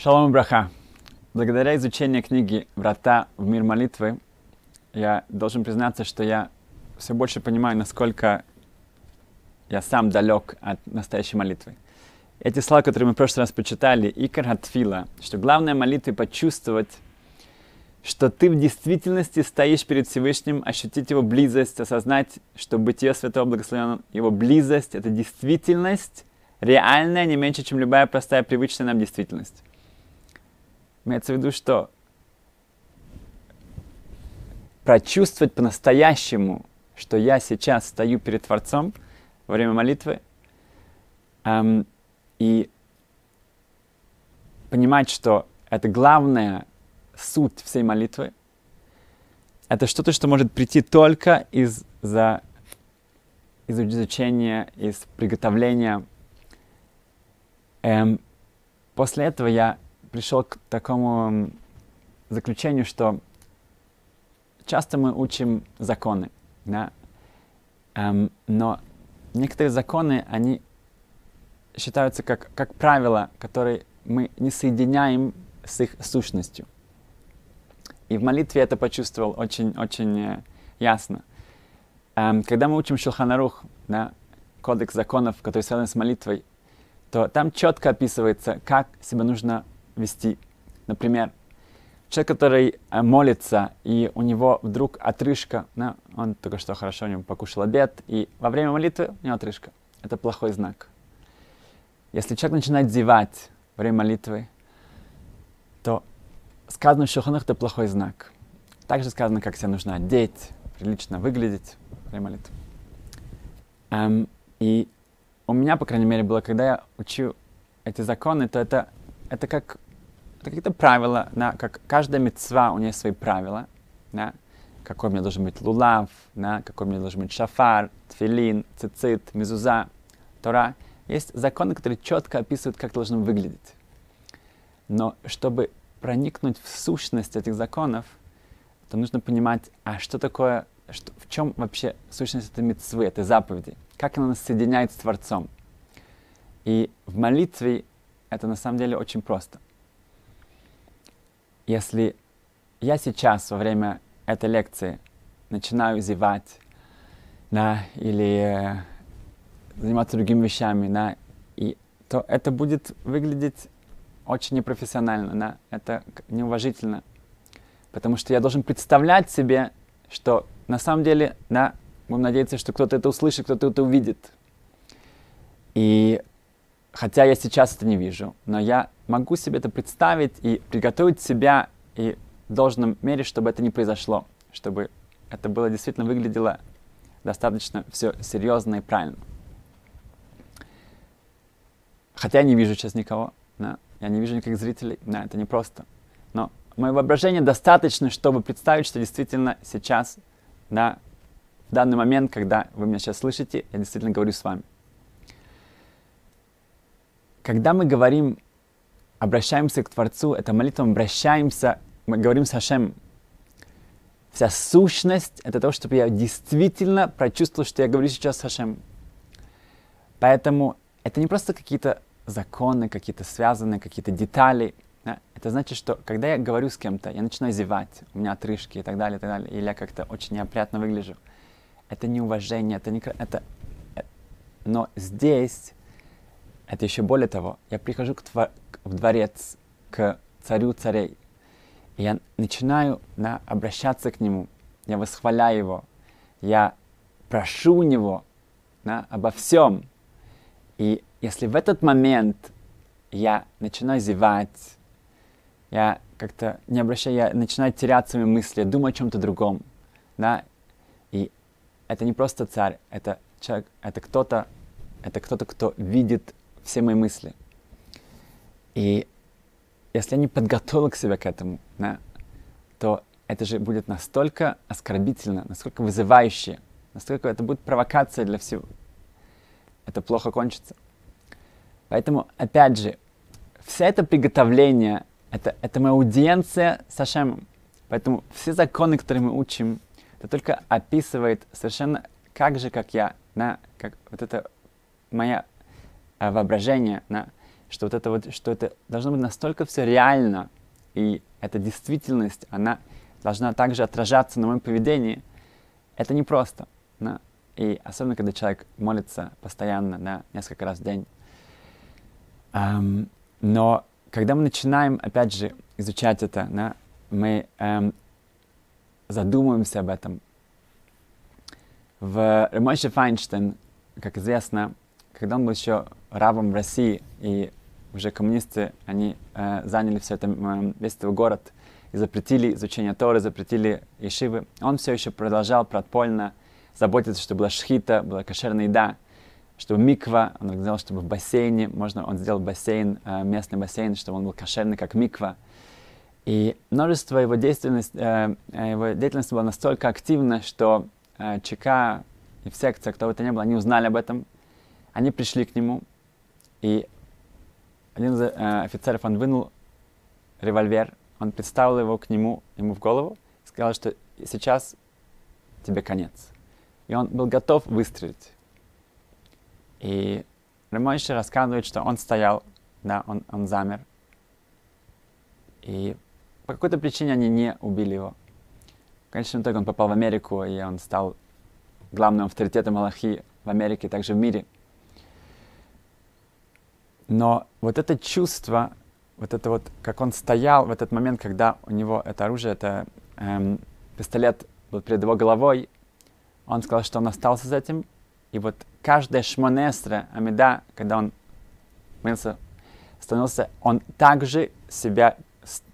Шалом браха. Благодаря изучению книги «Врата в мир молитвы» я должен признаться, что я все больше понимаю, насколько я сам далек от настоящей молитвы. Эти слова, которые мы в прошлый раз почитали, Икар Хатфила, что главное молитвы почувствовать, что ты в действительности стоишь перед Всевышним, ощутить его близость, осознать, что бытие Святого Благословенного, его близость — это действительность, реальная, не меньше, чем любая простая, привычная нам действительность. Имеется в виду, что прочувствовать по-настоящему, что я сейчас стою перед Творцом во время молитвы, эм, и понимать, что это главная суть всей молитвы, это что-то, что может прийти только из-за из изучения, из приготовления. Эм, после этого я пришел к такому заключению, что часто мы учим законы, да, эм, но некоторые законы, они считаются как, как правила, которые мы не соединяем с их сущностью. И в молитве это почувствовал очень-очень э, ясно. Эм, когда мы учим Шулханарух, да, кодекс законов, который связан с молитвой, то там четко описывается, как себя нужно вести. Например, человек, который э, молится, и у него вдруг отрыжка, да, он только что хорошо у него покушал обед, и во время молитвы у него отрыжка. Это плохой знак. Если человек начинает зевать во время молитвы, то сказано в Шуханах это плохой знак. Также сказано, как себя нужно одеть, прилично выглядеть во время молитвы. Эм, и у меня, по крайней мере, было, когда я учу эти законы, то это, это как это какие-то правила, да, как каждая мецва, у нее свои правила, да, какой у меня должен быть лулав, да, какой у меня должен быть шафар, тфилин, цицит, мизуза, тора. Есть законы, которые четко описывают, как должно выглядеть. Но чтобы проникнуть в сущность этих законов, то нужно понимать, а что такое, что, в чем вообще сущность этой мецвы, этой заповеди, как она нас соединяет с Творцом. И в молитве это на самом деле очень просто. Если я сейчас во время этой лекции начинаю зевать, да, или э, заниматься другими вещами, да, и то это будет выглядеть очень непрофессионально, да, это неуважительно, потому что я должен представлять себе, что на самом деле, да, будем надеяться, что кто-то это услышит, кто-то это увидит. И хотя я сейчас это не вижу, но я могу себе это представить и приготовить себя и в должном мере, чтобы это не произошло, чтобы это было действительно выглядело достаточно все серьезно и правильно. Хотя я не вижу сейчас никого, да, я не вижу никаких зрителей, да, это непросто. Но мое воображение достаточно, чтобы представить, что действительно сейчас, да, в данный момент, когда вы меня сейчас слышите, я действительно говорю с вами. Когда мы говорим обращаемся к Творцу, это молитва, мы обращаемся, мы говорим с Хашем. Вся сущность — это то, чтобы я действительно прочувствовал, что я говорю сейчас с Хашем. Поэтому это не просто какие-то законы, какие-то связанные, какие-то детали. Да? Это значит, что когда я говорю с кем-то, я начинаю зевать, у меня отрыжки и так далее, и так далее, или я как-то очень неопрятно выгляжу. Это неуважение, это не... Это, э, но здесь это еще более того, я прихожу к твор... в дворец, к царю царей, и я начинаю да, обращаться к нему, я восхваляю его, я прошу у него да, обо всем. И если в этот момент я начинаю зевать, я как-то не обращаю, я начинаю терять свои мысли, думаю о чем-то другом, да, и это не просто царь, это человек, это кто-то, это кто-то, кто видит все мои мысли. И если я не подготовил к себе к этому, да, то это же будет настолько оскорбительно, настолько вызывающе, настолько это будет провокация для всего. Это плохо кончится. Поэтому, опять же, все это приготовление, это, это моя аудиенция с Ашемом. Поэтому все законы, которые мы учим, это только описывает совершенно как же, как я, да, как вот это моя воображение, да, что вот это вот, что это должно быть настолько все реально, и эта действительность, она должна также отражаться на моем поведении, это непросто. Да? И особенно, когда человек молится постоянно, да, несколько раз в день. Um, но когда мы начинаем, опять же, изучать это, да, мы эм, задумываемся об этом. В Ремойше Файнштейн, как известно, когда он был еще рабом в России, и уже коммунисты, они э, заняли все это, э, весь этот город и запретили изучение Торы, запретили Ешивы, он все еще продолжал подпольно заботиться, чтобы была шхита, была кошерная еда, чтобы миква, он организовал, чтобы в бассейне, можно, он сделал бассейн, э, местный бассейн, чтобы он был кошерный, как миква. И множество его деятельности, э, э, его деятельности была настолько активна, что э, ЧК и в секции, кто бы то ни было, они узнали об этом, они пришли к нему, и один из э, офицеров, он вынул револьвер, он представил его к нему, ему в голову, и сказал, что сейчас тебе конец. И он был готов выстрелить. И Рамойши рассказывает, что он стоял, да, он, он замер. И по какой-то причине они не убили его. В конечном итоге он попал в Америку, и он стал главным авторитетом Аллахи в Америке, также в мире. Но вот это чувство, вот это вот, как он стоял в этот момент, когда у него это оружие, это эм, пистолет был перед его головой, он сказал, что он остался с этим, и вот каждая шмонестра Амида, когда он молился, становился, он также себя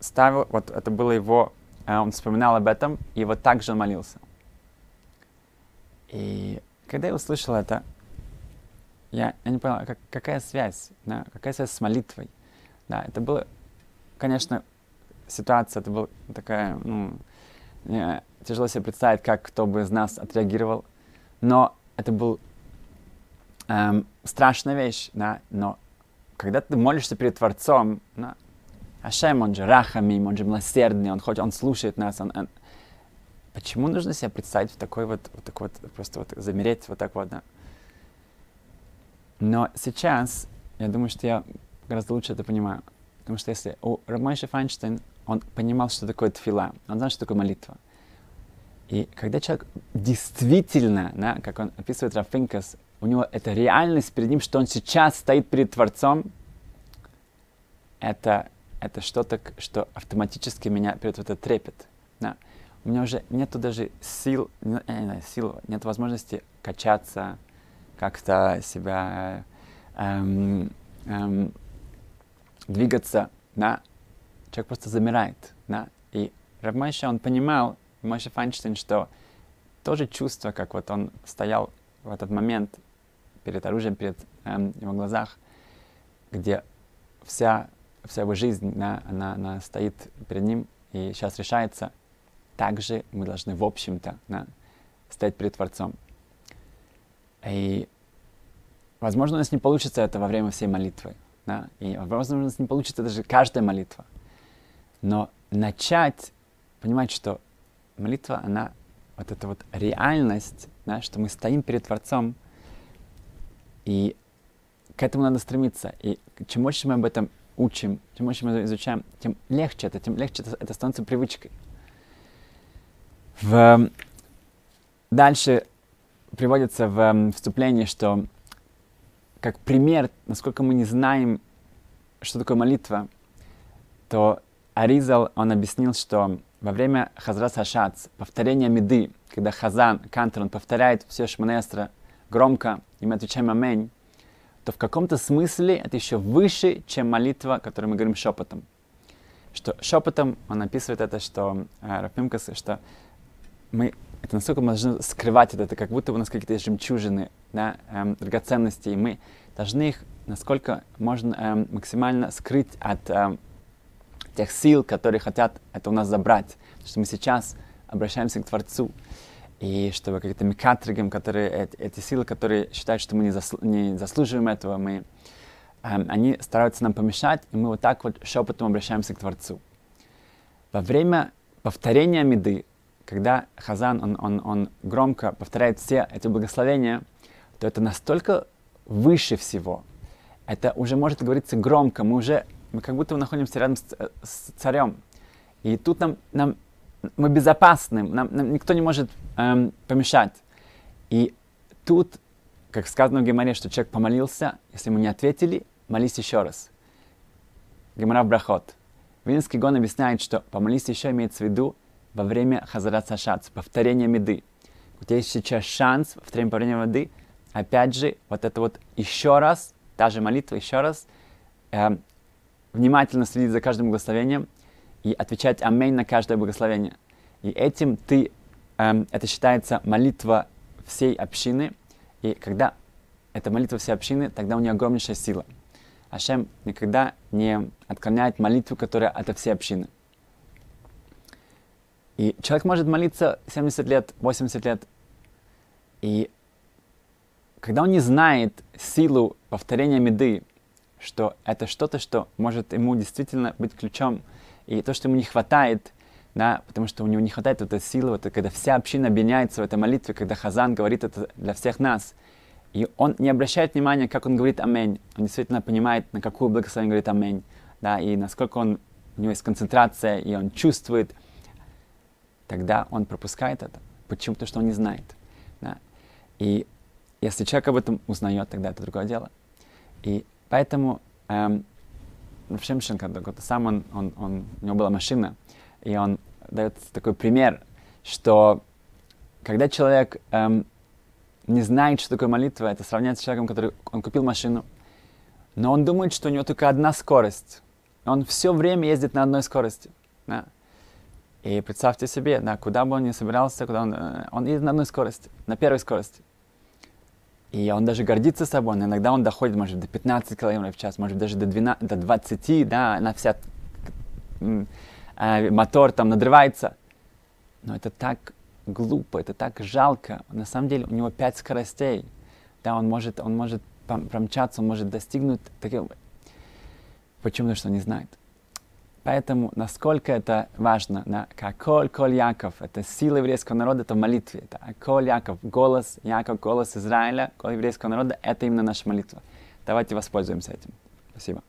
ставил, вот это было его, э, он вспоминал об этом, и вот так же он молился. И когда я услышал это, я, я не понял, как, какая связь, да, какая связь с молитвой. Да, это было, конечно, ситуация, это была такая, ну, тяжело себе представить, как кто бы из нас отреагировал, но это был эм, страшная вещь, да, но когда ты молишься перед Творцом, да, Ашем, он же рахамим, он же милосердный, он хоть он слушает нас, он, он... Почему нужно себя представить в такой вот, вот такой вот, просто вот замереть вот так вот, да? Но сейчас, я думаю, что я гораздо лучше это понимаю. Потому что если у Рамайша Файнштейн, он понимал, что такое тфила, он знал, что такое молитва. И когда человек действительно, да, как он описывает Рафинкас, у него это реальность перед ним, что он сейчас стоит перед Творцом, это, это что-то, что автоматически меня перед вот этот трепет. Да. У меня уже нету даже сил, знаю, сил, нет возможности качаться, как-то себя эм, эм, двигаться, да. Человек просто замирает, да. И Равмайша, он понимал, Мойша Файнштейн, что тоже чувство, как вот он стоял в этот момент перед оружием, перед эм, его глазах, где вся, вся его жизнь, да, она, она стоит перед ним и сейчас решается. Также мы должны, в общем-то, да, стоять перед Творцом. И, возможно, у нас не получится это во время всей молитвы. Да? И, возможно, у нас не получится даже каждая молитва. Но начать понимать, что молитва, она вот эта вот реальность, да, что мы стоим перед Творцом, и к этому надо стремиться. И чем больше мы об этом учим, чем больше мы изучаем, тем легче это, тем легче это, это становится привычкой. В... Дальше приводится в вступлении, что как пример, насколько мы не знаем, что такое молитва, то Аризал, он объяснил, что во время Хазрат Сашац, повторения меды, когда Хазан, Кантер, он повторяет все Шманестра громко, и мы отвечаем «Аминь», то в каком-то смысле это еще выше, чем молитва, которую мы говорим шепотом. Что шепотом, он описывает это, что э, Рафимкас, что мы это настолько мы должны скрывать это, это как будто у нас какие-то жемчужины, да, эм, драгоценности, и мы должны их насколько можно эм, максимально скрыть от эм, тех сил, которые хотят это у нас забрать. Что мы сейчас обращаемся к Творцу. И чтобы какие-то микатригам, которые, эти, эти силы, которые считают, что мы не, заслу, не заслуживаем этого, мы, эм, они стараются нам помешать, и мы вот так вот шепотом обращаемся к Творцу. Во время повторения меды, когда Хазан, он, он, он громко повторяет все эти благословения, то это настолько выше всего. это уже может говориться громко, мы уже, мы как будто находимся рядом с, э, с царем. И тут нам, нам мы безопасны, нам, нам никто не может эм, помешать. И тут, как сказано в Геморе, что человек помолился, если ему не ответили, молись еще раз. Гемора в Брахот. Винский гон объясняет, что помолись еще имеется в виду во время Хазарат Сашац, повторения меды. У тебя есть сейчас шанс во время повторения воды, опять же, вот это вот еще раз, та же молитва еще раз, э, внимательно следить за каждым благословением и отвечать аминь на каждое благословение. И этим ты, э, это считается молитва всей общины, и когда это молитва всей общины, тогда у нее огромнейшая сила. Ашем никогда не отклоняет молитву, которая от всей общины. И человек может молиться 70 лет, 80 лет, и когда он не знает силу повторения меды, что это что-то, что может ему действительно быть ключом, и то, что ему не хватает, да, потому что у него не хватает этой силы, вот, когда вся община объединяется в этой молитве, когда Хазан говорит это для всех нас, и он не обращает внимания, как он говорит «Аминь». Он действительно понимает, на какую благословение говорит «Аминь». Да, и насколько он, у него есть концентрация, и он чувствует, тогда он пропускает это. Почему? Потому что он не знает. Да. И если человек об этом узнает, тогда это другое дело. И поэтому эм, Шемшин, когда сам он, он, он, у него была машина, и он дает такой пример, что когда человек эм, не знает, что такое молитва, это сравняется с человеком, который он купил машину, но он думает, что у него только одна скорость. Он все время ездит на одной скорости. Да. И представьте себе, да, куда бы он ни собирался, куда он, э, он едет на одной скорости, на первой скорости. И он даже гордится собой, но иногда он доходит, может, до 15 км в час, может, даже до, 12, до 20, да, на вся э, мотор там надрывается. Но это так глупо, это так жалко. На самом деле у него 5 скоростей. Да, он может, он может промчаться, он может достигнуть такого. Почему? Потому что он не знает. Поэтому насколько это важно, да, как Коль, Коль Яков, это сила еврейского народа, это в молитве. Это Коль Яков, голос Яков, голос Израиля, Коль еврейского народа, это именно наша молитва. Давайте воспользуемся этим. Спасибо.